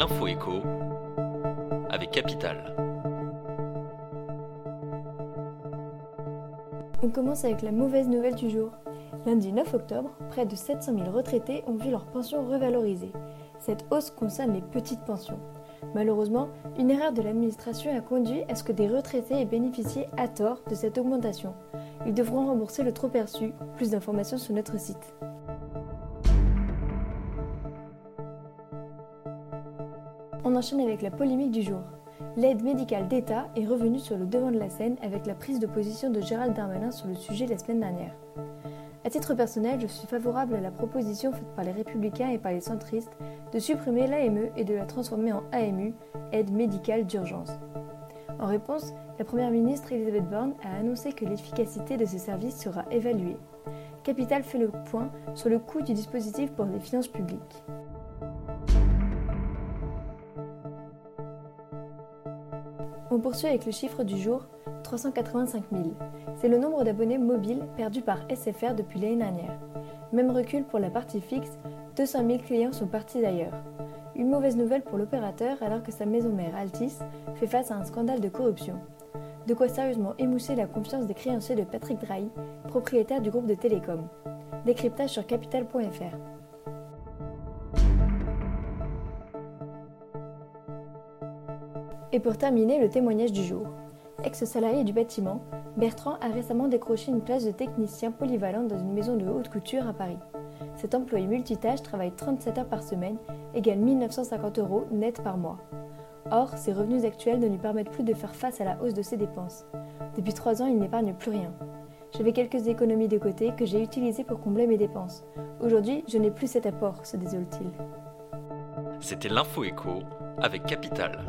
l'info écho avec Capital. On commence avec la mauvaise nouvelle du jour. Lundi 9 octobre, près de 700 000 retraités ont vu leur pension revalorisée. Cette hausse concerne les petites pensions. Malheureusement, une erreur de l'administration a conduit à ce que des retraités aient bénéficié à tort de cette augmentation. Ils devront rembourser le trop perçu. Plus d'informations sur notre site. On enchaîne avec la polémique du jour. L'aide médicale d'État est revenue sur le devant de la scène avec la prise de position de Gérald Darmanin sur le sujet la semaine dernière. À titre personnel, je suis favorable à la proposition faite par les républicains et par les centristes de supprimer l'AME et de la transformer en AMU, aide médicale d'urgence. En réponse, la Première ministre Elisabeth Borne a annoncé que l'efficacité de ce service sera évaluée. Capital fait le point sur le coût du dispositif pour les finances publiques. On poursuit avec le chiffre du jour, 385 000. C'est le nombre d'abonnés mobiles perdus par SFR depuis l'année dernière. Même recul pour la partie fixe, 200 000 clients sont partis d'ailleurs. Une mauvaise nouvelle pour l'opérateur alors que sa maison mère Altis fait face à un scandale de corruption. De quoi sérieusement émousser la confiance des créanciers de Patrick Drahi, propriétaire du groupe de Télécom. Décryptage sur capital.fr. Et pour terminer, le témoignage du jour. Ex-salarié du bâtiment, Bertrand a récemment décroché une place de technicien polyvalent dans une maison de haute couture à Paris. Cet employé multitâche travaille 37 heures par semaine, égale 1950 euros net par mois. Or, ses revenus actuels ne lui permettent plus de faire face à la hausse de ses dépenses. Depuis 3 ans, il n'épargne plus rien. J'avais quelques économies de côté que j'ai utilisées pour combler mes dépenses. Aujourd'hui, je n'ai plus cet apport, se désole-t-il. C'était l'info écho avec Capital.